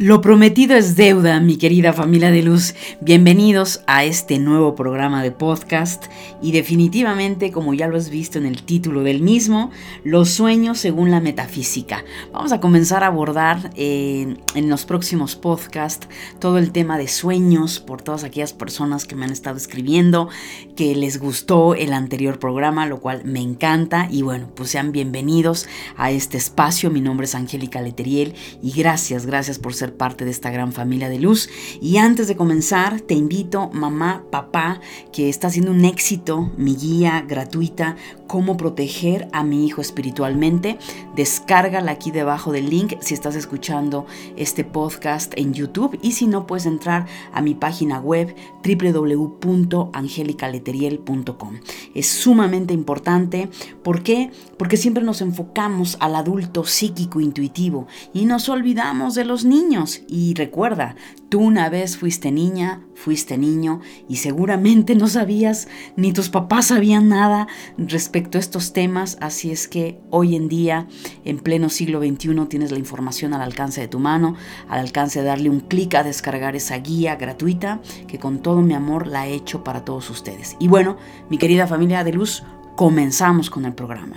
Lo prometido es deuda, mi querida familia de luz. Bienvenidos a este nuevo programa de podcast y definitivamente, como ya lo has visto en el título del mismo, los sueños según la metafísica. Vamos a comenzar a abordar eh, en los próximos podcasts todo el tema de sueños por todas aquellas personas que me han estado escribiendo, que les gustó el anterior programa, lo cual me encanta y bueno, pues sean bienvenidos a este espacio. Mi nombre es Angélica Leteriel y gracias, gracias por ser parte de esta gran familia de luz. Y antes de comenzar, te invito, mamá, papá, que está haciendo un éxito, mi guía gratuita, cómo proteger a mi hijo espiritualmente. Descárgala aquí debajo del link si estás escuchando este podcast en YouTube y si no puedes entrar a mi página web www.angelicaleteriel.com. Es sumamente importante. ¿Por qué? Porque siempre nos enfocamos al adulto psíquico intuitivo y nos olvidamos de los niños y recuerda, tú una vez fuiste niña, fuiste niño y seguramente no sabías ni tus papás sabían nada respecto a estos temas, así es que hoy en día, en pleno siglo XXI, tienes la información al alcance de tu mano, al alcance de darle un clic a descargar esa guía gratuita que con todo mi amor la he hecho para todos ustedes. Y bueno, mi querida familia de luz, comenzamos con el programa.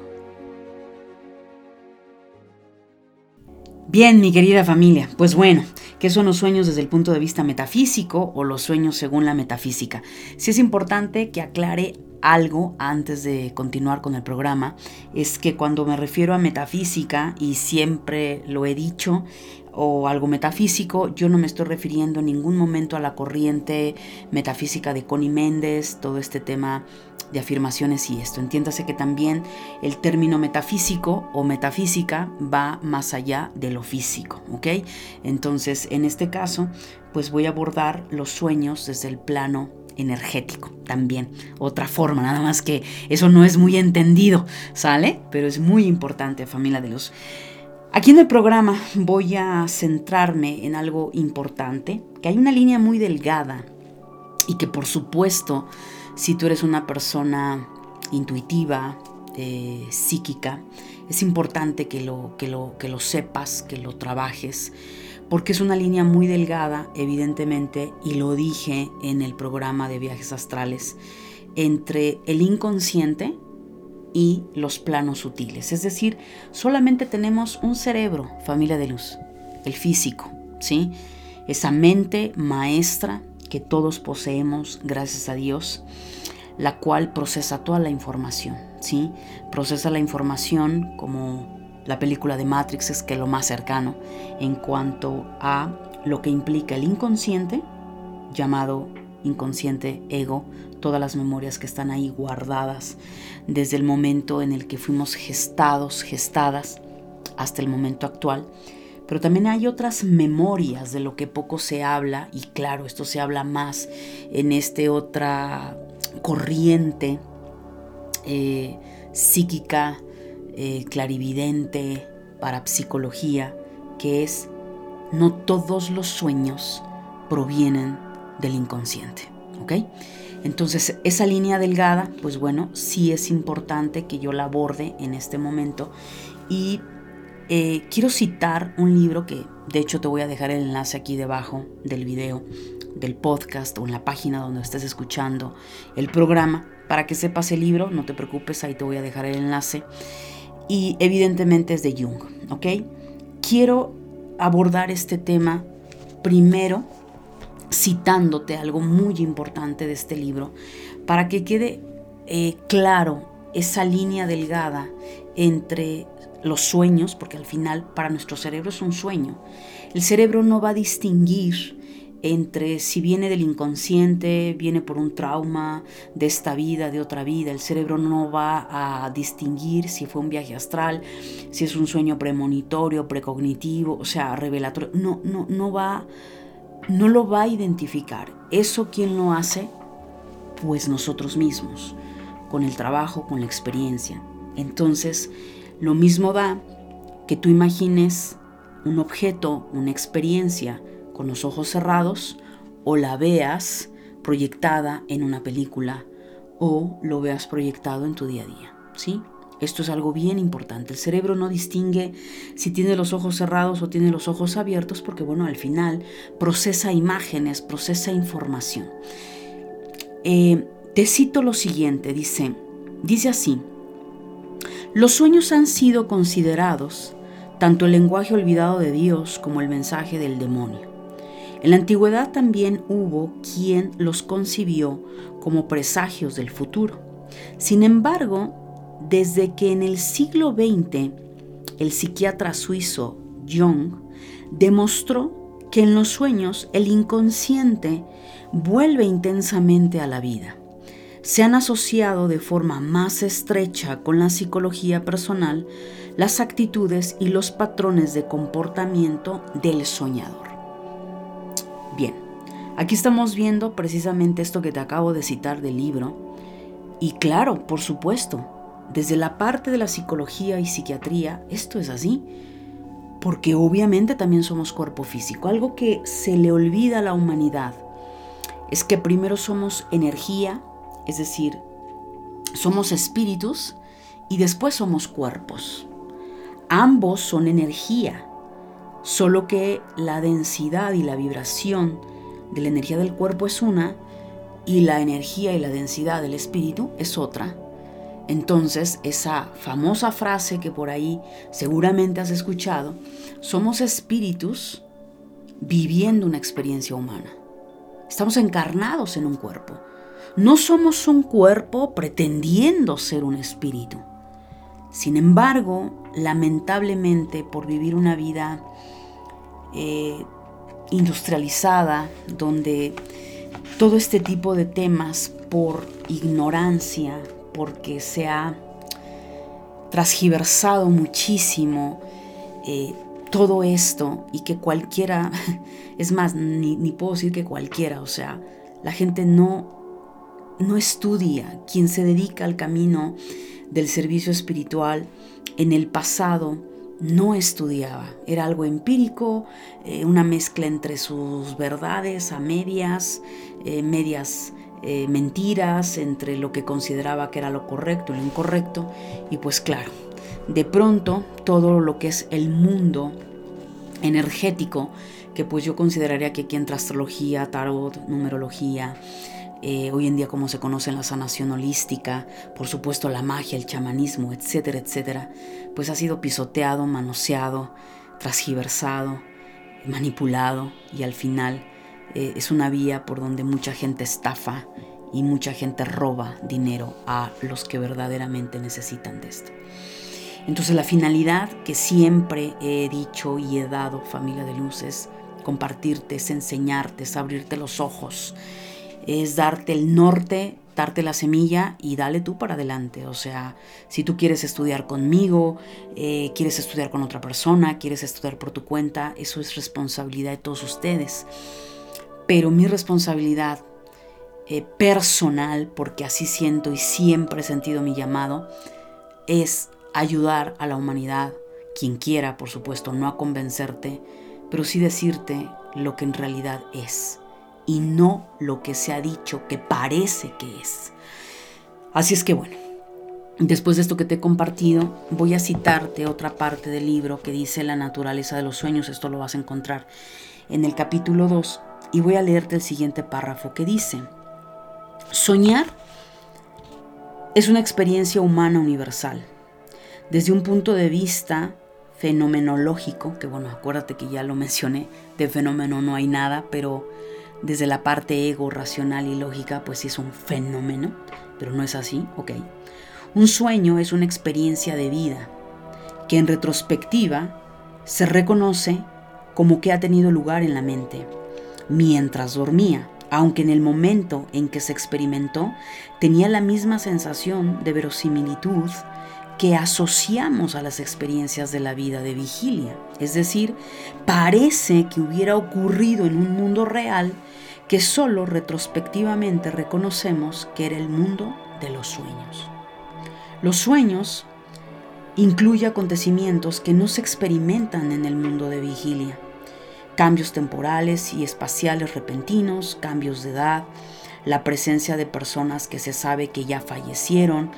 Bien, mi querida familia, pues bueno, ¿qué son los sueños desde el punto de vista metafísico o los sueños según la metafísica? Sí es importante que aclare algo antes de continuar con el programa, es que cuando me refiero a metafísica, y siempre lo he dicho, o algo metafísico, yo no me estoy refiriendo en ningún momento a la corriente metafísica de Connie Méndez, todo este tema de afirmaciones y esto. Entiéndase que también el término metafísico o metafísica va más allá de lo físico, ¿ok? Entonces, en este caso, pues voy a abordar los sueños desde el plano energético también. Otra forma, nada más que eso no es muy entendido, ¿sale? Pero es muy importante, familia de luz. Aquí en el programa voy a centrarme en algo importante, que hay una línea muy delgada y que por supuesto, si tú eres una persona intuitiva, eh, psíquica, es importante que lo, que, lo, que lo sepas, que lo trabajes, porque es una línea muy delgada, evidentemente, y lo dije en el programa de viajes astrales, entre el inconsciente y los planos sutiles. Es decir, solamente tenemos un cerebro, familia de luz, el físico, ¿sí? Esa mente maestra que todos poseemos, gracias a Dios, la cual procesa toda la información, ¿sí? Procesa la información como la película de Matrix es que lo más cercano en cuanto a lo que implica el inconsciente, llamado inconsciente ego, todas las memorias que están ahí guardadas desde el momento en el que fuimos gestados, gestadas, hasta el momento actual. Pero también hay otras memorias de lo que poco se habla, y claro, esto se habla más en este otra corriente eh, psíquica eh, clarividente, para psicología, que es no todos los sueños provienen del inconsciente. ¿Ok? Entonces, esa línea delgada, pues bueno, sí es importante que yo la aborde en este momento. Y eh, quiero citar un libro que, de hecho, te voy a dejar el enlace aquí debajo del video, del podcast o en la página donde estés escuchando el programa. Para que sepas el libro, no te preocupes, ahí te voy a dejar el enlace y evidentemente es de Jung, ¿ok? Quiero abordar este tema primero citándote algo muy importante de este libro para que quede eh, claro esa línea delgada entre los sueños, porque al final para nuestro cerebro es un sueño. El cerebro no va a distinguir entre si viene del inconsciente, viene por un trauma de esta vida, de otra vida. El cerebro no va a distinguir si fue un viaje astral, si es un sueño premonitorio, precognitivo, o sea, revelatorio. No, no, no va, no lo va a identificar. ¿Eso quién lo hace? Pues nosotros mismos, con el trabajo, con la experiencia. Entonces, lo mismo da que tú imagines un objeto, una experiencia con los ojos cerrados o la veas proyectada en una película o lo veas proyectado en tu día a día, ¿sí? Esto es algo bien importante. El cerebro no distingue si tiene los ojos cerrados o tiene los ojos abiertos porque, bueno, al final procesa imágenes, procesa información. Eh, te cito lo siguiente, dice, dice así, los sueños han sido considerados tanto el lenguaje olvidado de Dios como el mensaje del demonio. En la antigüedad también hubo quien los concibió como presagios del futuro. Sin embargo, desde que en el siglo XX el psiquiatra suizo Jung demostró que en los sueños el inconsciente vuelve intensamente a la vida. Se han asociado de forma más estrecha con la psicología personal las actitudes y los patrones de comportamiento del soñador. Bien, aquí estamos viendo precisamente esto que te acabo de citar del libro. Y claro, por supuesto, desde la parte de la psicología y psiquiatría, esto es así. Porque obviamente también somos cuerpo físico. Algo que se le olvida a la humanidad es que primero somos energía, es decir, somos espíritus y después somos cuerpos. Ambos son energía, solo que la densidad y la vibración de la energía del cuerpo es una y la energía y la densidad del espíritu es otra. Entonces, esa famosa frase que por ahí seguramente has escuchado, somos espíritus viviendo una experiencia humana. Estamos encarnados en un cuerpo. No somos un cuerpo pretendiendo ser un espíritu. Sin embargo, lamentablemente, por vivir una vida eh, industrializada, donde todo este tipo de temas, por ignorancia, porque se ha transgiversado muchísimo eh, todo esto y que cualquiera, es más, ni, puedo decir que cualquiera, o sea, la gente no, no estudia, quien se dedica al camino del servicio espiritual en el pasado no estudiaba, era algo empírico, eh, una mezcla entre sus verdades a medias, eh, medias eh, mentiras entre lo que consideraba que era lo correcto y lo incorrecto. Y pues claro, de pronto todo lo que es el mundo energético, que pues yo consideraría que aquí entra astrología, tarot, numerología, eh, hoy en día como se conoce en la sanación holística, por supuesto la magia, el chamanismo, etcétera, etcétera, pues ha sido pisoteado, manoseado, transgiversado, manipulado y al final eh, es una vía por donde mucha gente estafa y mucha gente roba dinero a los que verdaderamente necesitan de esto. Entonces la finalidad que siempre he dicho y he dado, familia de luces, compartirte, es enseñarte, es abrirte los ojos, es darte el norte, darte la semilla y dale tú para adelante. O sea, si tú quieres estudiar conmigo, eh, quieres estudiar con otra persona, quieres estudiar por tu cuenta, eso es responsabilidad de todos ustedes pero mi responsabilidad eh, personal, porque así siento y siempre he sentido mi llamado, es ayudar a la humanidad, quien quiera, por supuesto, no a convencerte, pero sí decirte lo que en realidad es y no lo que se ha dicho que parece que es. Así es que bueno, después de esto que te he compartido, voy a citarte otra parte del libro que dice La naturaleza de los sueños, esto lo vas a encontrar en el capítulo 2 y voy a leerte el siguiente párrafo que dice, soñar es una experiencia humana universal. Desde un punto de vista fenomenológico, que bueno, acuérdate que ya lo mencioné, de fenómeno no hay nada, pero desde la parte ego, racional y lógica, pues sí es un fenómeno, pero no es así, ok. Un sueño es una experiencia de vida que en retrospectiva se reconoce como que ha tenido lugar en la mente mientras dormía, aunque en el momento en que se experimentó tenía la misma sensación de verosimilitud que asociamos a las experiencias de la vida de vigilia. Es decir, parece que hubiera ocurrido en un mundo real que solo retrospectivamente reconocemos que era el mundo de los sueños. Los sueños incluye acontecimientos que no se experimentan en el mundo de vigilia. Cambios temporales y espaciales repentinos, cambios de edad, la presencia de personas que se sabe que ya fallecieron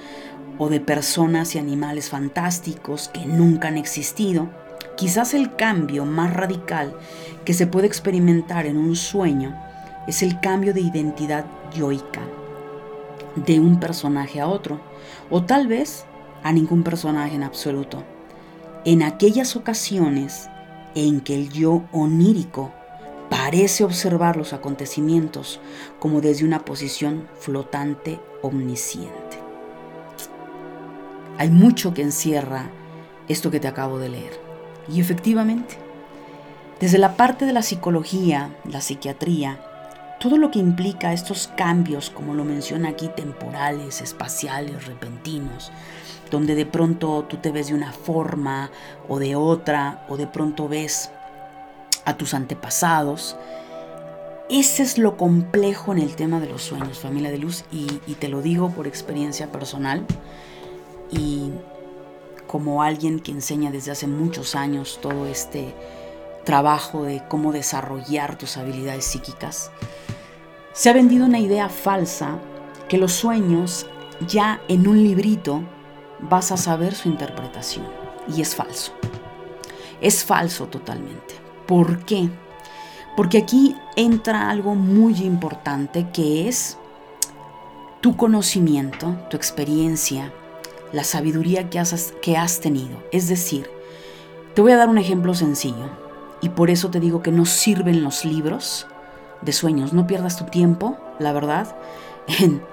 o de personas y animales fantásticos que nunca han existido. Quizás el cambio más radical que se puede experimentar en un sueño es el cambio de identidad yoica de un personaje a otro, o tal vez a ningún personaje en absoluto. En aquellas ocasiones en que el yo onírico parece observar los acontecimientos como desde una posición flotante omnisciente. Hay mucho que encierra esto que te acabo de leer. Y efectivamente, desde la parte de la psicología, la psiquiatría, todo lo que implica estos cambios, como lo menciona aquí, temporales, espaciales, repentinos, donde de pronto tú te ves de una forma o de otra, o de pronto ves a tus antepasados. Ese es lo complejo en el tema de los sueños, familia de luz, y, te lo digo por experiencia personal y como alguien que enseña desde hace muchos años todo este trabajo de cómo desarrollar tus habilidades psíquicas. Se ha vendido una idea falsa que los sueños ya en un librito vas a saber su interpretación. Y es falso. Es falso totalmente. ¿Por qué? Porque aquí entra algo muy importante que es tu conocimiento, tu experiencia, la sabiduría que has, que has tenido. Es decir, te voy a dar un ejemplo sencillo y por eso te digo que no sirven los libros de sueños. No pierdas tu tiempo, la verdad,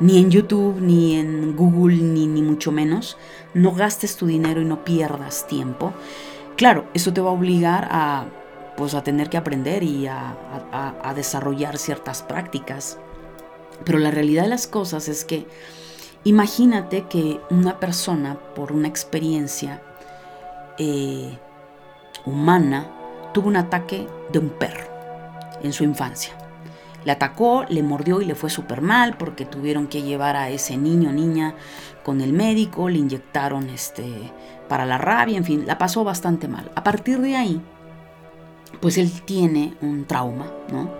ni en YouTube, ni en Google, ni, ni mucho menos. No gastes tu dinero y no pierdas tiempo. Claro, eso te va a obligar a, pues, a tener que aprender y a, a, desarrollar ciertas prácticas. Pero la realidad de las cosas es que imagínate que una persona, por una experiencia eh, humana, tuvo un ataque de un perro en su infancia. Le atacó, le mordió y le fue súper mal porque tuvieron que llevar a ese niño niña con el médico, le inyectaron este, para la rabia, en fin, la pasó bastante mal. A partir de ahí, pues él tiene un trauma, ¿no?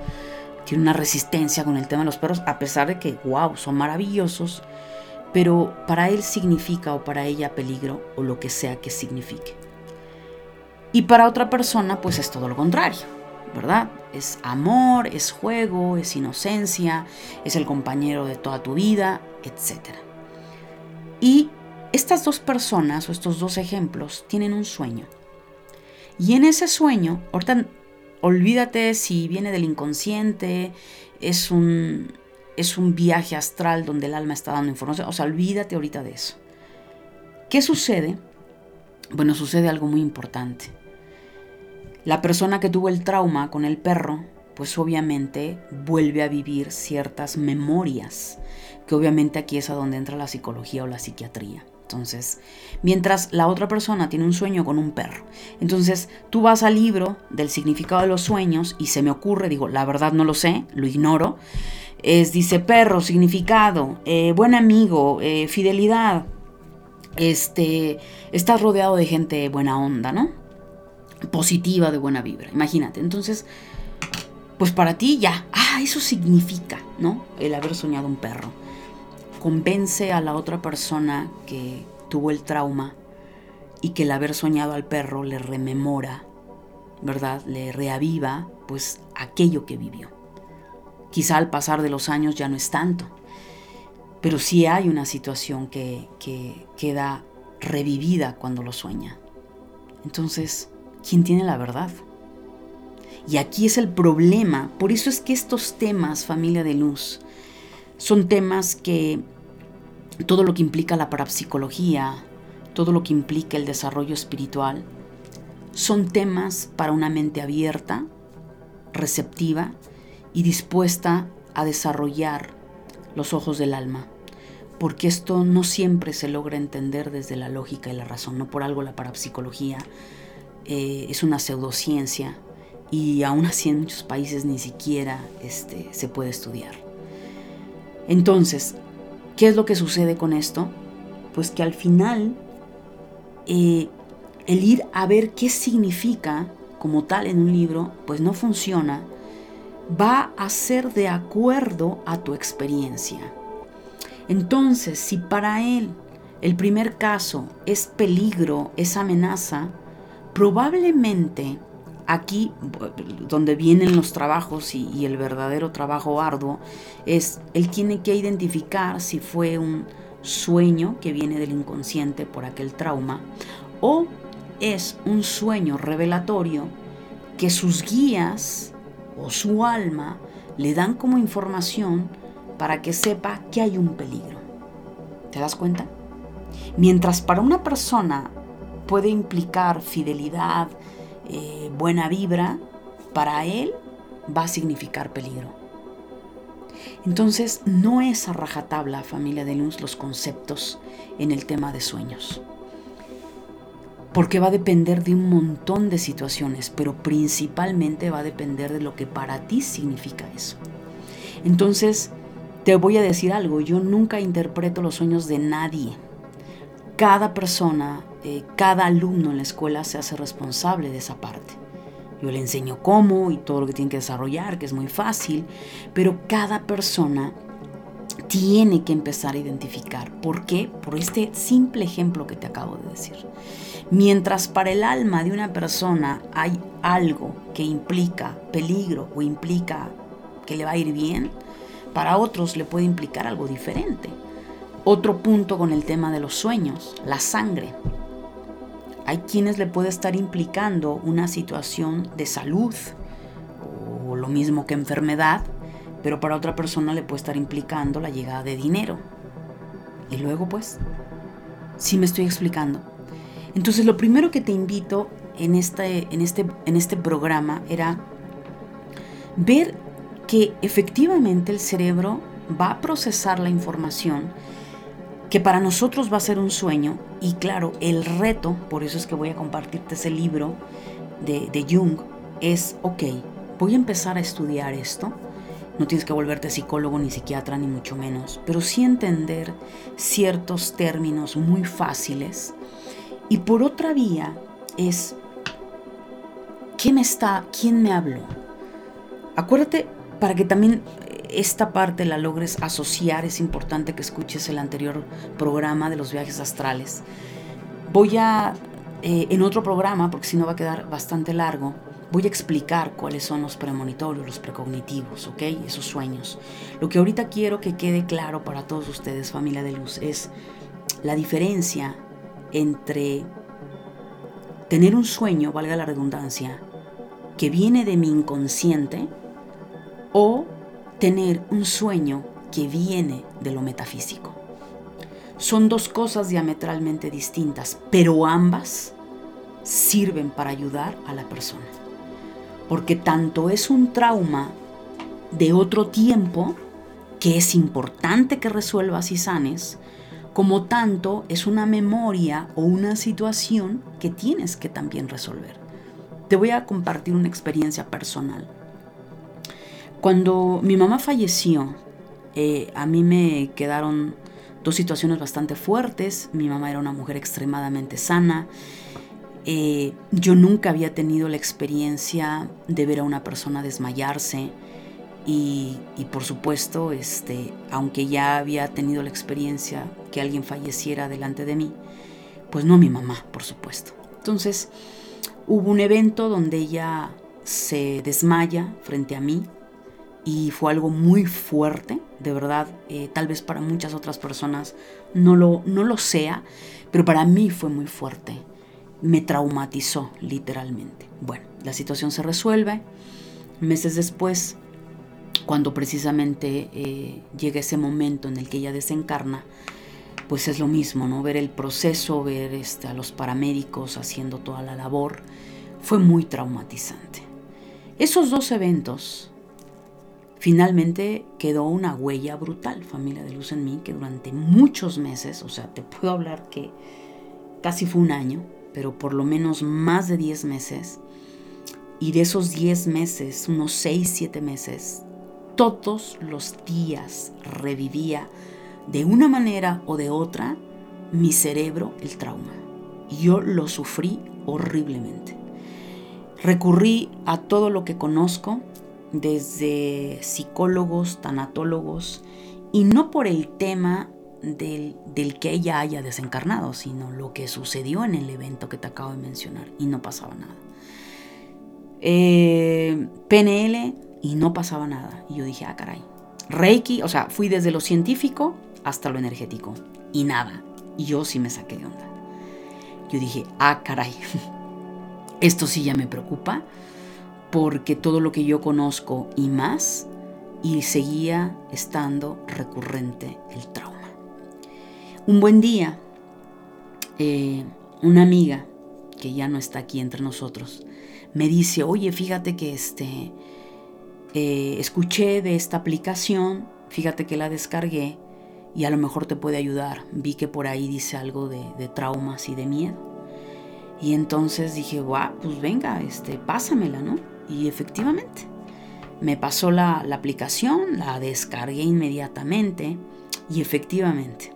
Tiene una resistencia con el tema de los perros, a pesar de que, wow, son maravillosos, pero para él significa o para ella peligro o lo que sea que signifique. Y para otra persona, pues es todo lo contrario, ¿verdad? Es amor, es juego, es inocencia, es el compañero de toda tu vida, etc. Y estas dos personas o estos dos ejemplos tienen un sueño. Y en ese sueño, ahorita olvídate si viene del inconsciente, es un, es un viaje astral donde el alma está dando información, o sea, olvídate ahorita de eso. ¿Qué sucede? Bueno, sucede algo muy importante. La persona que tuvo el trauma con el perro, pues obviamente vuelve a vivir ciertas memorias, que obviamente aquí es a donde entra la psicología o la psiquiatría. Entonces, mientras la otra persona tiene un sueño con un perro. Entonces, tú vas al libro del significado de los sueños y se me ocurre, digo, la verdad no lo sé, lo ignoro. Es, dice perro, significado, eh, buen amigo, eh, fidelidad. Este, estás rodeado de gente buena onda, ¿no? Positiva de buena vibra. Imagínate. Entonces, pues para ti ya, ah, eso significa, ¿no? El haber soñado un perro. Convence a la otra persona que tuvo el trauma y que el haber soñado al perro le rememora, ¿verdad? Le reaviva, pues, aquello que vivió. Quizá al pasar de los años ya no es tanto, pero sí hay una situación que, que queda revivida cuando lo sueña. Entonces, ¿quién tiene la verdad? Y aquí es el problema. Por eso es que estos temas, familia de luz, son temas que todo lo que implica la parapsicología, todo lo que implica el desarrollo espiritual, son temas para una mente abierta, receptiva y dispuesta a desarrollar los ojos del alma. Porque esto no siempre se logra entender desde la lógica y la razón. No por algo la parapsicología eh, es una pseudociencia y aún así en muchos países ni siquiera este, se puede estudiar. Entonces, ¿qué es lo que sucede con esto? Pues que al final eh, el ir a ver qué significa como tal en un libro, pues no funciona, va a ser de acuerdo a tu experiencia. Entonces, si para él el primer caso es peligro, es amenaza, probablemente aquí donde vienen los trabajos y, el verdadero trabajo arduo es él tiene que identificar si fue un sueño que viene del inconsciente por aquel trauma o es un sueño revelatorio que sus guías o su alma le dan como información para que sepa que hay un peligro. ¿Te das cuenta? Mientras para una persona puede implicar fidelidad, eh, buena vibra, para él va a significar peligro. Entonces, no es a rajatabla, familia de luz, los conceptos en el tema de sueños. Porque va a depender de un montón de situaciones, pero principalmente va a depender de lo que para ti significa eso. Entonces, te voy a decir algo, yo nunca interpreto los sueños de nadie. Cada persona, eh, cada alumno en la escuela se hace responsable de esa parte. Yo le enseño cómo y todo lo que tiene que desarrollar, que es muy fácil, pero cada persona tiene que empezar a identificar. ¿Por qué? Por este simple ejemplo que te acabo de decir. Mientras para el alma de una persona hay algo que implica peligro o implica que le va a ir bien, para otros le puede implicar algo diferente. Otro punto con el tema de los sueños, la sangre. Hay quienes le puede estar implicando una situación de salud o lo mismo que enfermedad, pero para otra persona le puede estar implicando la llegada de dinero. Y luego pues, sí me estoy explicando. Entonces lo primero que te invito en este, en este, en este programa era ver que efectivamente el cerebro va a procesar la información que para nosotros va a ser un sueño y claro, el reto, por eso es que voy a compartirte ese libro de, de Jung, es, ok, voy a empezar a estudiar esto, no tienes que volverte psicólogo ni psiquiatra ni mucho menos, pero sí entender ciertos términos muy fáciles. Y por otra vía es, ¿quién está, quién me habló? Acuérdate, para que también esta parte la logres asociar, es importante que escuches el anterior programa de los viajes astrales. Voy a, eh, en otro programa, porque si no va a quedar bastante largo, voy a explicar cuáles son los premonitorios, los precognitivos, ¿ok? Esos sueños. Lo que ahorita quiero que quede claro para todos ustedes, familia de luz, es la diferencia entre tener un sueño, valga la redundancia, que viene de mi inconsciente, o tener un sueño que viene de lo metafísico. Son dos cosas diametralmente distintas, pero ambas sirven para ayudar a la persona. Porque tanto es un trauma de otro tiempo que es importante que resuelvas y sanes, como tanto es una memoria o una situación que tienes que también resolver. Te voy a compartir una experiencia personal. Cuando mi mamá falleció, eh, a mí me quedaron dos situaciones bastante fuertes. Mi mamá era una mujer extremadamente sana. Eh, yo nunca había tenido la experiencia de ver a una persona desmayarse. Y, por supuesto, este, aunque ya había tenido la experiencia que alguien falleciera delante de mí, pues no mi mamá, por supuesto. Entonces, hubo un evento donde ella se desmaya frente a mí, y fue algo muy fuerte, de verdad, eh, tal vez para muchas otras personas no lo, no lo sea, pero para mí fue muy fuerte, me traumatizó literalmente. Bueno, la situación se resuelve, meses después, cuando precisamente eh, llega ese momento en el que ella desencarna, pues es lo mismo, ¿no? Ver el proceso, ver este, a los paramédicos haciendo toda la labor, fue muy traumatizante. Esos dos eventos Finalmente quedó una huella brutal, familia de luz en mí, que durante muchos meses, o sea, te puedo hablar que casi fue un año, pero por lo menos más de 10 meses, y de esos 10 meses, unos 6, 7 meses, todos los días revivía de una manera o de otra mi cerebro el trauma. Y yo lo sufrí horriblemente. Recurrí a todo lo que conozco, desde psicólogos, tanatólogos, y no por el tema del, que ella haya desencarnado, sino lo que sucedió en el evento que te acabo de mencionar, y no pasaba nada. Eh, PNL y no pasaba nada. Y yo dije, ah, caray. Reiki, o sea, fui desde lo científico hasta lo energético, y nada. Y yo sí me saqué de onda. Yo dije, ah, caray. Esto sí ya me preocupa porque todo lo que yo conozco y más, y seguía estando recurrente el trauma. Un buen día, eh, una amiga que ya no está aquí entre nosotros, me dice, oye, fíjate que este, eh, escuché de esta aplicación, fíjate que la descargué y a lo mejor te puede ayudar. Vi que por ahí dice algo de, de traumas y de miedo. Y entonces dije, guau, pues venga, este, pásamela, ¿no? Y efectivamente, me pasó la, aplicación, la descargué inmediatamente y efectivamente,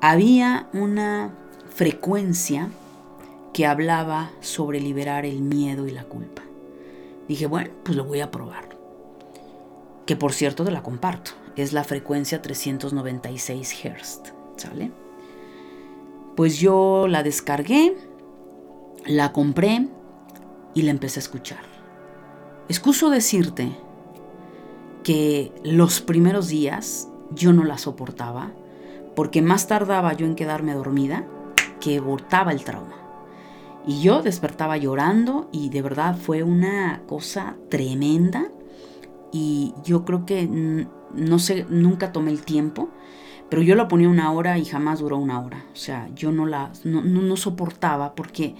había una frecuencia que hablaba sobre liberar el miedo y la culpa. Dije, bueno, pues lo voy a probar. Que por cierto te la comparto. Es la frecuencia 396 Hz. ¿Sale? Pues yo la descargué la compré y la empecé a escuchar. Excuso decirte que los primeros días yo no la soportaba porque más tardaba yo en quedarme dormida que botaba el trauma. Y yo despertaba llorando y de verdad fue una cosa tremenda y yo creo que no sé, nunca tomé el tiempo, pero yo la ponía una hora y jamás duró una hora. O sea, yo no la no, no soportaba porque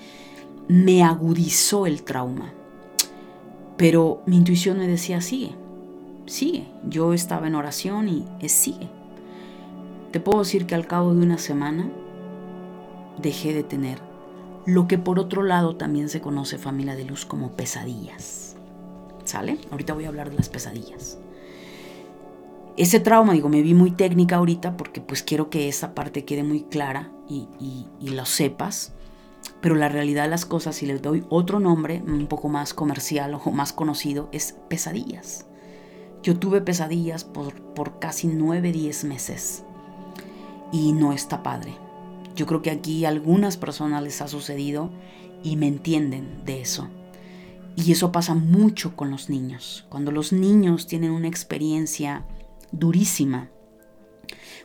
me agudizó el trauma. Pero mi intuición me decía, sigue, sigue. Yo estaba en oración y es sigue. Te puedo decir que al cabo de una semana dejé de tener lo que por otro lado también se conoce familia de luz como pesadillas. ¿Sale? Ahorita voy a hablar de las pesadillas. Ese trauma, digo, me vi muy técnica ahorita porque pues quiero que esa parte quede muy clara y, y lo sepas pero la realidad de las cosas, si les doy otro nombre un poco más comercial o más conocido, es pesadillas. Yo tuve pesadillas por, por casi 9, 10 meses y no está padre. Yo creo que aquí a algunas personas les ha sucedido y me entienden de eso. Y eso pasa mucho con los niños. Cuando los niños tienen una experiencia durísima,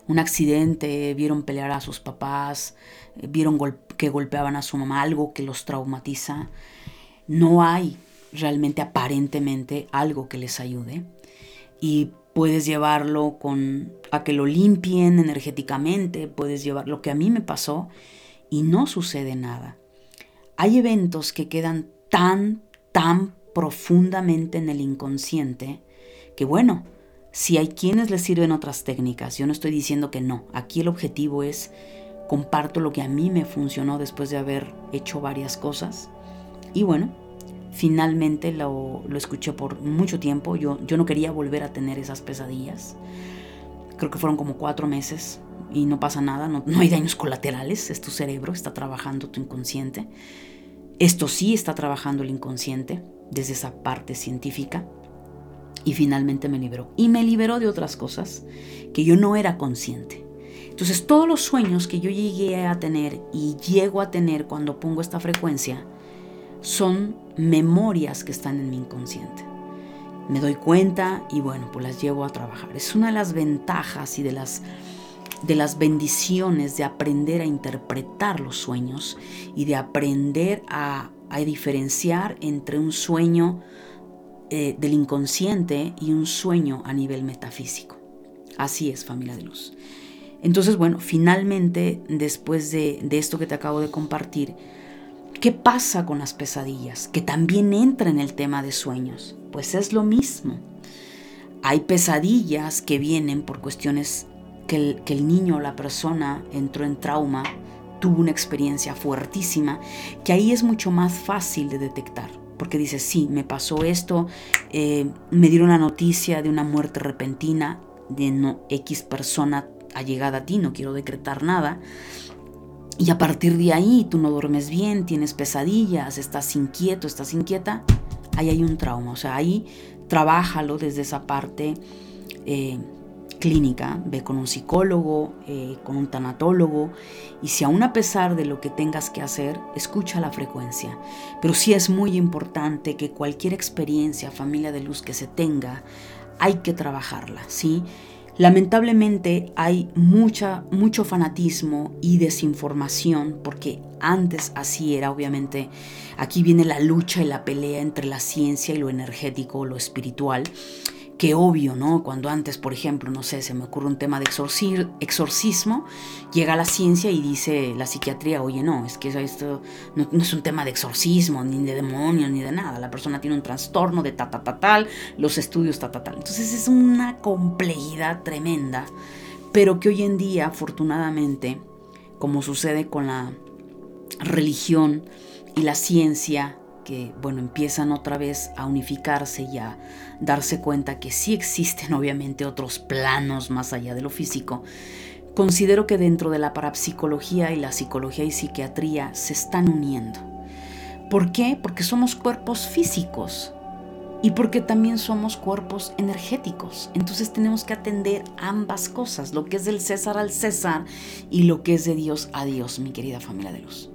un accidente, vieron pelear a sus papás, eh, vieron que golpeaban a su mamá, algo que los traumatiza. No hay realmente aparentemente algo que les ayude. Y puedes llevarlo con a que lo limpien energéticamente, puedes llevar lo que a mí me pasó y no sucede nada. Hay eventos que quedan tan, tan profundamente en el inconsciente que bueno, si hay quienes les sirven otras técnicas, yo no estoy diciendo que no. Aquí el objetivo es comparto lo que a mí me funcionó después de haber hecho varias cosas. Y bueno, finalmente lo, escuché por mucho tiempo. Yo, yo no quería volver a tener esas pesadillas. Creo que fueron como cuatro meses y no pasa nada, no, no hay daños colaterales. Es tu cerebro, está trabajando tu inconsciente. Esto sí está trabajando el inconsciente desde esa parte científica y finalmente me liberó. Y me liberó de otras cosas que yo no era consciente. Entonces todos los sueños que yo llegué a tener y llego a tener cuando pongo esta frecuencia son memorias que están en mi inconsciente. Me doy cuenta y bueno, pues las llevo a trabajar. Es una de las ventajas y de las de las bendiciones de aprender a interpretar los sueños y de aprender a, a diferenciar entre un sueño eh, del inconsciente y un sueño a nivel metafísico. Así es, familia de luz. Entonces, bueno, finalmente, después de, de esto que te acabo de compartir, ¿qué pasa con las pesadillas? Que también entra en el tema de sueños. Pues es lo mismo. Hay pesadillas que vienen por cuestiones que el, niño o la persona entró en trauma, tuvo una experiencia fuertísima, que ahí es mucho más fácil de detectar porque dice, sí, me pasó esto, eh, me dieron la noticia de una muerte repentina de no, X persona allegada a ti, no quiero decretar nada, y a partir de ahí tú no duermes bien, tienes pesadillas, estás inquieto, estás inquieta, ahí hay un trauma. O sea, ahí trabájalo desde esa parte eh, clínica, ve con un psicólogo, eh, con un tanatólogo, y si aún a pesar de lo que tengas que hacer, escucha la frecuencia. Pero sí es muy importante que cualquier experiencia, familia de luz que se tenga, hay que trabajarla, ¿sí? Lamentablemente hay mucha, mucho fanatismo y desinformación, porque antes así era, obviamente, aquí viene la lucha y la pelea entre la ciencia y lo energético, lo espiritual que obvio, ¿no? Cuando antes, por ejemplo, no sé, se me ocurre un tema de exorcismo, llega la ciencia y dice la psiquiatría, oye, no, es que esto no, es un tema de exorcismo, ni de demonio, ni de nada. La persona tiene un trastorno de ta, ta, ta, tal, los estudios ta, ta, tal. Entonces es una complejidad tremenda, pero que hoy en día, afortunadamente, como sucede con la religión y la ciencia, que, bueno, empiezan otra vez a unificarse y a darse cuenta que sí existen obviamente otros planos más allá de lo físico, considero que dentro de la parapsicología y la psicología y psiquiatría se están uniendo. ¿Por qué? Porque somos cuerpos físicos y porque también somos cuerpos energéticos. Entonces tenemos que atender ambas cosas, lo que es del César al César y lo que es de Dios a Dios, mi querida familia de luz.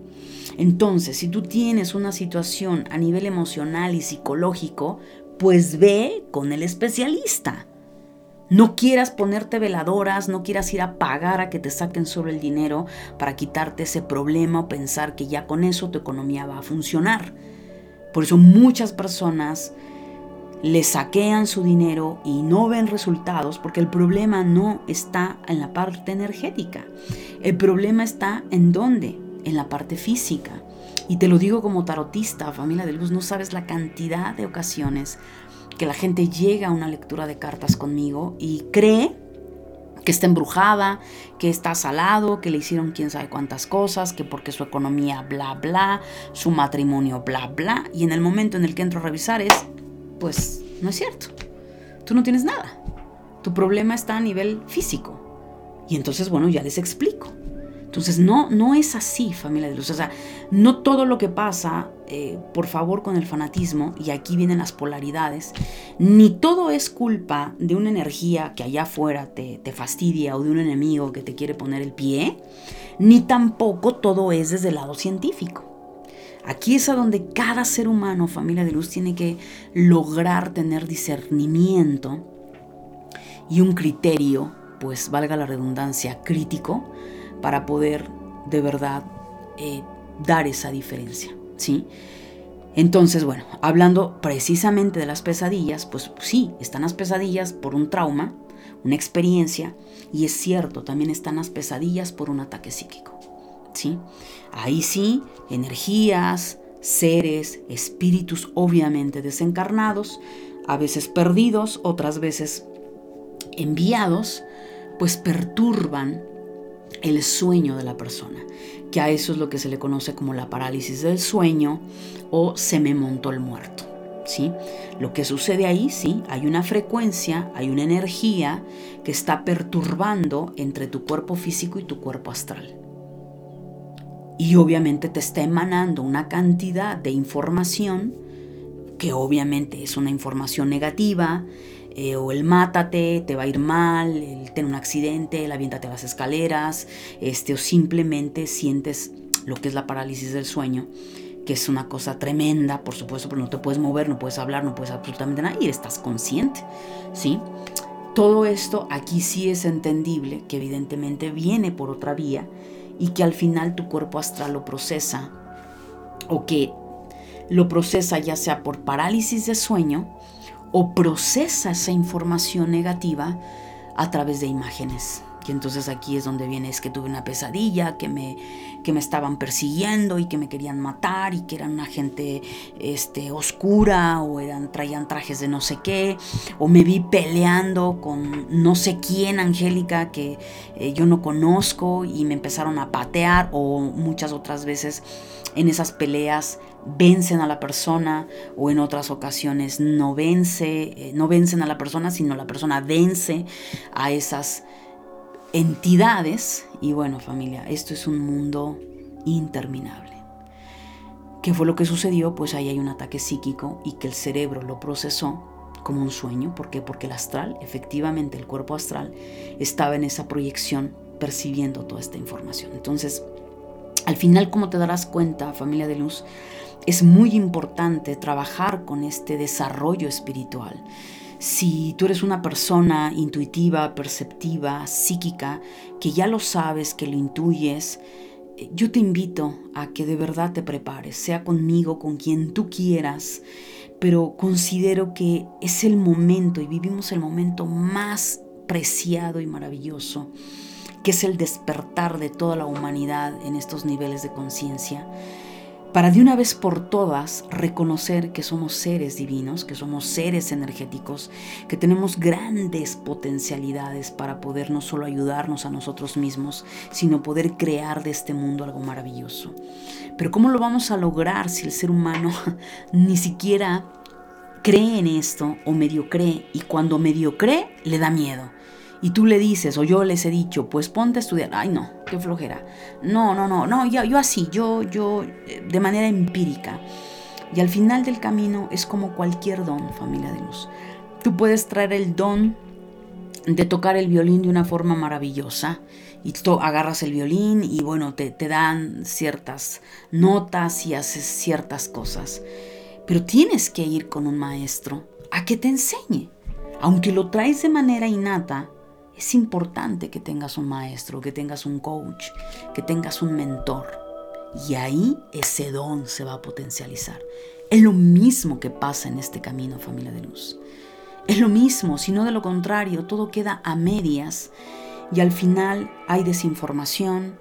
Entonces, si tú tienes una situación a nivel emocional y psicológico, pues ve con el especialista. No quieras ponerte veladoras, no quieras ir a pagar a que te saquen sobre el dinero para quitarte ese problema o pensar que ya con eso tu economía va a funcionar. Por eso muchas personas le saquean su dinero y no ven resultados porque el problema no está en la parte energética. El problema está en dónde? En la parte física. Y te lo digo como tarotista, familia de luz, no sabes la cantidad de ocasiones que la gente llega a una lectura de cartas conmigo y cree que está embrujada, que está salado, que le hicieron quién sabe cuántas cosas, que porque su economía bla bla, su matrimonio bla bla, y en el momento en el que entro a revisar es, pues no es cierto, tú no tienes nada, tu problema está a nivel físico. Y entonces, bueno, ya les explico. Entonces, no, no es así, familia de luz. O sea, no todo lo que pasa, eh, por favor, con el fanatismo, y aquí vienen las polaridades, ni todo es culpa de una energía que allá afuera te, te fastidia o de un enemigo que te quiere poner el pie, ni tampoco todo es desde el lado científico. Aquí es a donde cada ser humano, familia de luz, tiene que lograr tener discernimiento y un criterio, pues valga la redundancia, crítico, para poder de verdad eh, dar esa diferencia, ¿sí? Entonces, bueno, hablando precisamente de las pesadillas, pues sí, están las pesadillas por un trauma, una experiencia, y es cierto, también están las pesadillas por un ataque psíquico, ¿sí? Ahí sí, energías, seres, espíritus obviamente desencarnados, a veces perdidos, otras veces enviados, pues perturban el sueño de la persona, que a eso es lo que se le conoce como la parálisis del sueño o se me montó el muerto. ¿Sí? Lo que sucede ahí, sí, hay una frecuencia, hay una energía que está perturbando entre tu cuerpo físico y tu cuerpo astral. Y obviamente te está emanando una cantidad de información que obviamente es una información negativa, eh, o el mátate, te va a ir mal, el tener un accidente, el aviéntate a las escaleras, este, o simplemente sientes lo que es la parálisis del sueño, que es una cosa tremenda, por supuesto, pero no te puedes mover, no puedes hablar, no puedes absolutamente nada y estás consciente, ¿sí? Todo esto aquí sí es entendible, que evidentemente viene por otra vía y que al final tu cuerpo astral lo procesa o que lo procesa ya sea por parálisis de sueño o procesa esa información negativa a través de imágenes. Y entonces aquí es donde viene, es que tuve una pesadilla, que me, que me estaban persiguiendo y que me querían matar y que eran una gente este, oscura o eran, traían trajes de no sé qué, o me vi peleando con no sé quién, Angélica, que eh, yo no conozco y me empezaron a patear o muchas otras veces en esas peleas vencen a la persona o en otras ocasiones no vence, eh, no vencen a la persona, sino la persona vence a esas entidades. Y bueno, familia, esto es un mundo interminable. ¿Qué fue lo que sucedió? Pues ahí hay un ataque psíquico y que el cerebro lo procesó como un sueño. ¿Por qué? Porque el astral, efectivamente el cuerpo astral, estaba en esa proyección percibiendo toda esta información. Entonces, al final, como te darás cuenta, familia de luz, es muy importante trabajar con este desarrollo espiritual. Si tú eres una persona intuitiva, perceptiva, psíquica, que ya lo sabes, que lo intuyes, yo te invito a que de verdad te prepares, sea conmigo, con quien tú quieras, pero considero que es el momento y vivimos el momento más preciado y maravilloso, que es el despertar de toda la humanidad en estos niveles de conciencia para de una vez por todas reconocer que somos seres divinos, que somos seres energéticos, que tenemos grandes potencialidades para poder no solo ayudarnos a nosotros mismos, sino poder crear de este mundo algo maravilloso. Pero ¿cómo lo vamos a lograr si el ser humano ni siquiera cree en esto o medio cree y cuando medio cree le da miedo? Y tú le dices, o yo les he dicho, pues ponte a estudiar, ay no, qué flojera. No, no, no, no, yo, así, yo, yo, eh, de manera empírica. Y al final del camino es como cualquier don, familia de luz. Tú puedes traer el don de tocar el violín de una forma maravillosa y tú agarras el violín y bueno, te, te dan ciertas notas y haces ciertas cosas. Pero tienes que ir con un maestro a que te enseñe. Aunque lo traes de manera innata, es importante que tengas un maestro, que tengas un coach, que tengas un mentor. Y ahí ese don se va a potencializar. Es lo mismo que pasa en este camino, familia de luz. Es lo mismo, si no de lo contrario, todo queda a medias y al final hay desinformación.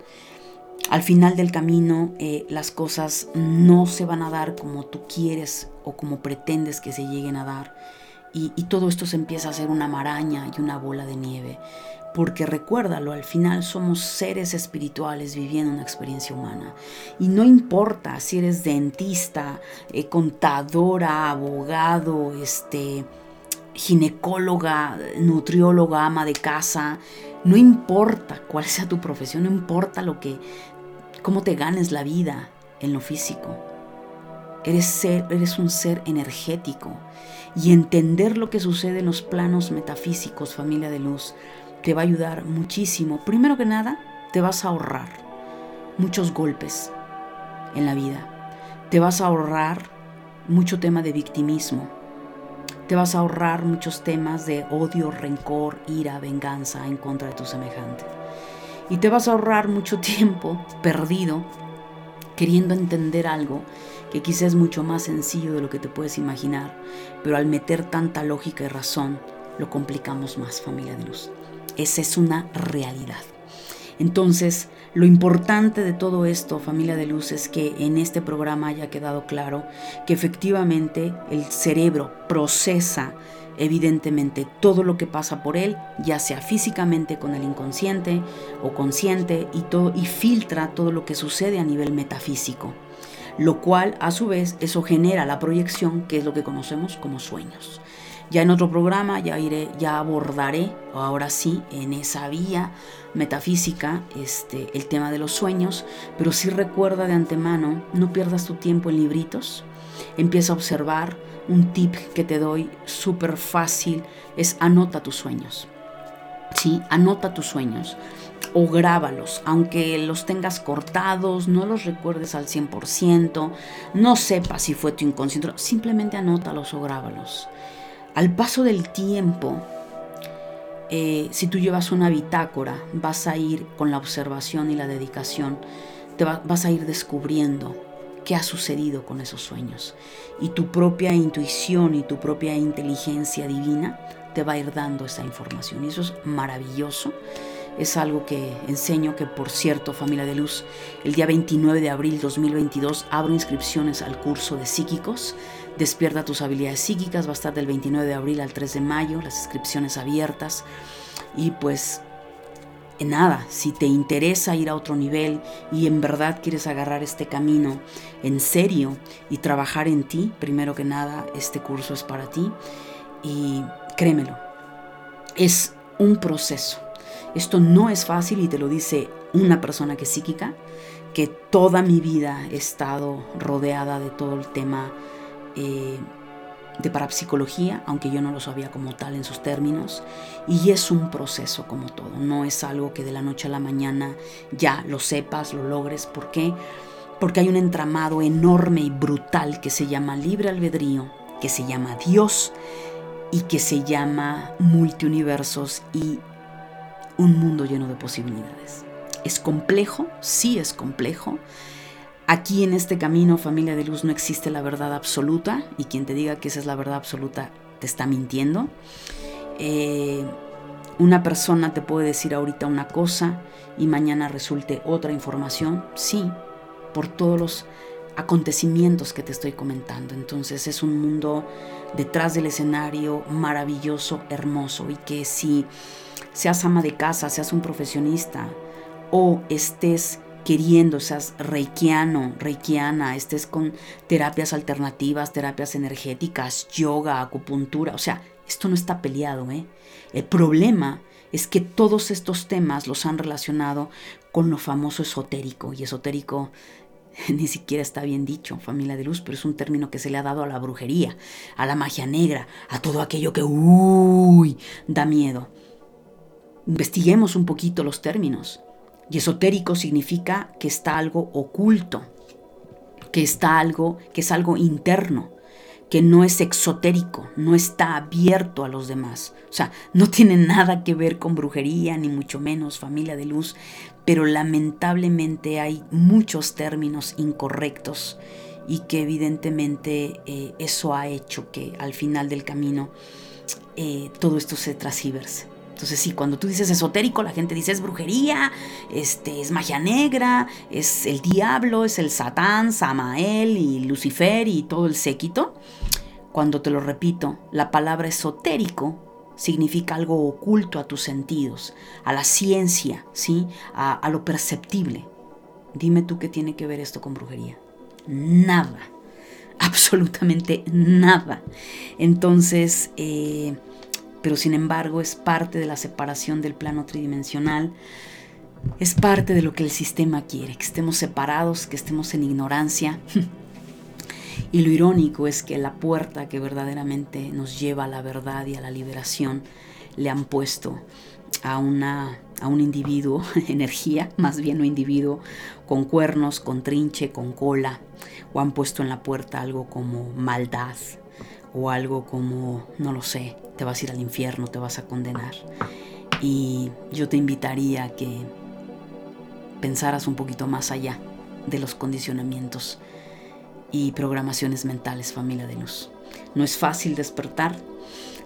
Al final del camino eh, las cosas no se van a dar como tú quieres o como pretendes que se lleguen a dar y, todo esto se empieza a hacer una maraña y una bola de nieve. Porque recuérdalo, al final somos seres espirituales viviendo una experiencia humana. Y no importa si eres dentista, eh, contadora, abogado, este, ginecóloga, nutrióloga, ama de casa, no importa cuál sea tu profesión, no importa lo que, cómo te ganes la vida en lo físico. Eres, ser, eres un ser energético y entender lo que sucede en los planos metafísicos, familia de luz, te va a ayudar muchísimo. Primero que nada, te vas a ahorrar muchos golpes en la vida. Te vas a ahorrar mucho tema de victimismo. Te vas a ahorrar muchos temas de odio, rencor, ira, venganza en contra de tu semejante. Y te vas a ahorrar mucho tiempo perdido queriendo entender algo que quizás es mucho más sencillo de lo que te puedes imaginar, pero al meter tanta lógica y razón, lo complicamos más, familia de luz. Esa es una realidad. Entonces, lo importante de todo esto, familia de luz, es que en este programa haya quedado claro que efectivamente el cerebro procesa evidentemente todo lo que pasa por él, ya sea físicamente con el inconsciente o consciente y todo y filtra todo lo que sucede a nivel metafísico lo cual a su vez eso genera la proyección que es lo que conocemos como sueños. Ya en otro programa ya iré, ya abordaré, ahora sí, en esa vía metafísica, este, el tema de los sueños, pero sí recuerda de antemano, no pierdas tu tiempo en libritos, empieza a observar, un tip que te doy súper fácil es anota tus sueños. Sí, anota tus sueños o grábalos, aunque los tengas cortados, no los recuerdes al 100%, no sepas si fue tu inconsciente, simplemente anótalos o grábalos. Al paso del tiempo, eh, si tú llevas una bitácora, vas a ir con la observación y la dedicación, te vas a ir descubriendo qué ha sucedido con esos sueños. Y tu propia intuición y tu propia inteligencia divina te va a ir dando esa información. Y eso es maravilloso es algo que enseño, que por cierto, familia de luz, el día 29 de abril 2022 abro inscripciones al curso de psíquicos. Despierta tus habilidades psíquicas, va a estar del 29 de abril al 3 de mayo, las inscripciones abiertas. Y pues nada, si te interesa ir a otro nivel y en verdad quieres agarrar este camino en serio y trabajar en ti, primero que nada, este curso es para ti. Y créemelo, es un proceso esto no es fácil y te lo dice una persona que psíquica, que toda mi vida he estado rodeada de todo el tema eh, de parapsicología, aunque yo no lo sabía como tal en sus términos, y es un proceso como todo, no es algo que de la noche a la mañana ya lo sepas, lo logres, ¿por qué? Porque hay un entramado enorme y brutal que se llama libre albedrío, que se llama Dios y que se llama multiuniversos y un mundo lleno de posibilidades. ¿Es complejo? Sí es complejo. Aquí en este camino, familia de luz, no existe la verdad absoluta y quien te diga que esa es la verdad absoluta te está mintiendo. Eh, una persona te puede decir ahorita una cosa y mañana resulte otra información, sí, por todos los acontecimientos que te estoy comentando. Entonces es un mundo detrás del escenario maravilloso, hermoso y que si seas ama de casa, seas un profesionista o estés queriendo, seas reikiano, reikiana, estés con terapias alternativas, terapias energéticas, yoga, acupuntura, o sea, esto no está peleado, ¿eh? El problema es que todos estos temas los han relacionado con lo famoso esotérico, y esotérico ni siquiera está bien dicho, familia de luz, pero es un término que se le ha dado a la brujería, a la magia negra, a todo aquello que, uy, da miedo. Investiguemos un poquito los términos. Y esotérico significa que está algo oculto, que está algo, que es algo interno, que no es exotérico, no está abierto a los demás. O sea, no tiene nada que ver con brujería, ni mucho menos familia de luz, pero lamentablemente hay muchos términos incorrectos y que evidentemente eh, eso ha hecho que al final del camino eh, todo esto se transgiverse. Entonces sí, cuando tú dices esotérico, la gente dice es brujería, este, es magia negra, es el diablo, es el satán, Samael y Lucifer y todo el séquito. Cuando te lo repito, la palabra esotérico significa algo oculto a tus sentidos, a la ciencia, ¿sí? a, lo perceptible. Dime tú qué tiene que ver esto con brujería. Nada, absolutamente nada. Entonces, eh, pero sin embargo es parte de la separación del plano tridimensional, es parte de lo que el sistema quiere, que estemos separados, que estemos en ignorancia. Y lo irónico es que la puerta que verdaderamente nos lleva a la verdad y a la liberación le han puesto a, una, a un individuo, energía, más bien un individuo con cuernos, con trinche, con cola, o han puesto en la puerta algo como maldad, o algo como, no lo sé, te vas a ir al infierno, te vas a condenar. Y yo te invitaría a que pensaras un poquito más allá de los condicionamientos y programaciones mentales, familia de luz. No es fácil despertar.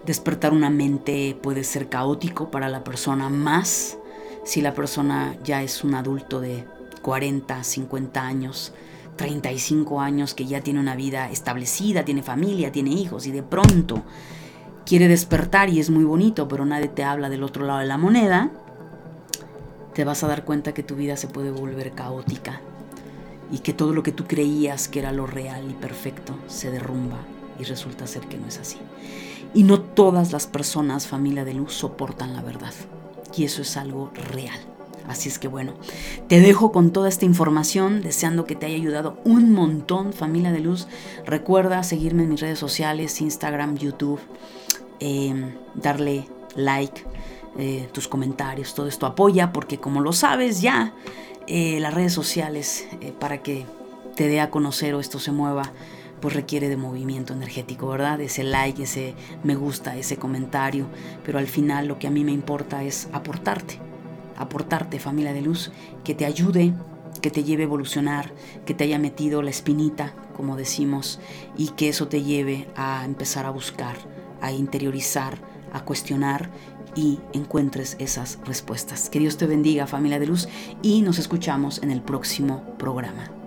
Despertar una mente puede ser caótico para la persona, más si la persona ya es un adulto de 40, 50 años 35 años que ya tiene una vida establecida, tiene familia, tiene hijos y de pronto quiere despertar y es muy bonito, pero nadie te habla del otro lado de la moneda, te vas a dar cuenta que tu vida se puede volver caótica y que todo lo que tú creías que era lo real y perfecto se derrumba y resulta ser que no es así. Y no todas las personas, familia de luz, soportan la verdad. Y eso es algo real. Así es que bueno, te dejo con toda esta información, deseando que te haya ayudado un montón, familia de luz. Recuerda seguirme en mis redes sociales, Instagram, YouTube, em, darle like, eh, tus comentarios, todo esto apoya, porque como lo sabes ya, eh, las redes sociales, eh, para que te dé a conocer o esto se mueva, pues requiere de movimiento energético, ¿verdad? Ese like, ese me gusta, ese comentario, pero al final lo que a mí me importa es aportarte aportarte, familia de luz, que te ayude, que te lleve a evolucionar, que te haya metido la espinita, como decimos, y que eso te lleve a empezar a buscar, a interiorizar, a cuestionar y encuentres esas respuestas. Que Dios te bendiga, familia de luz, y nos escuchamos en el próximo programa.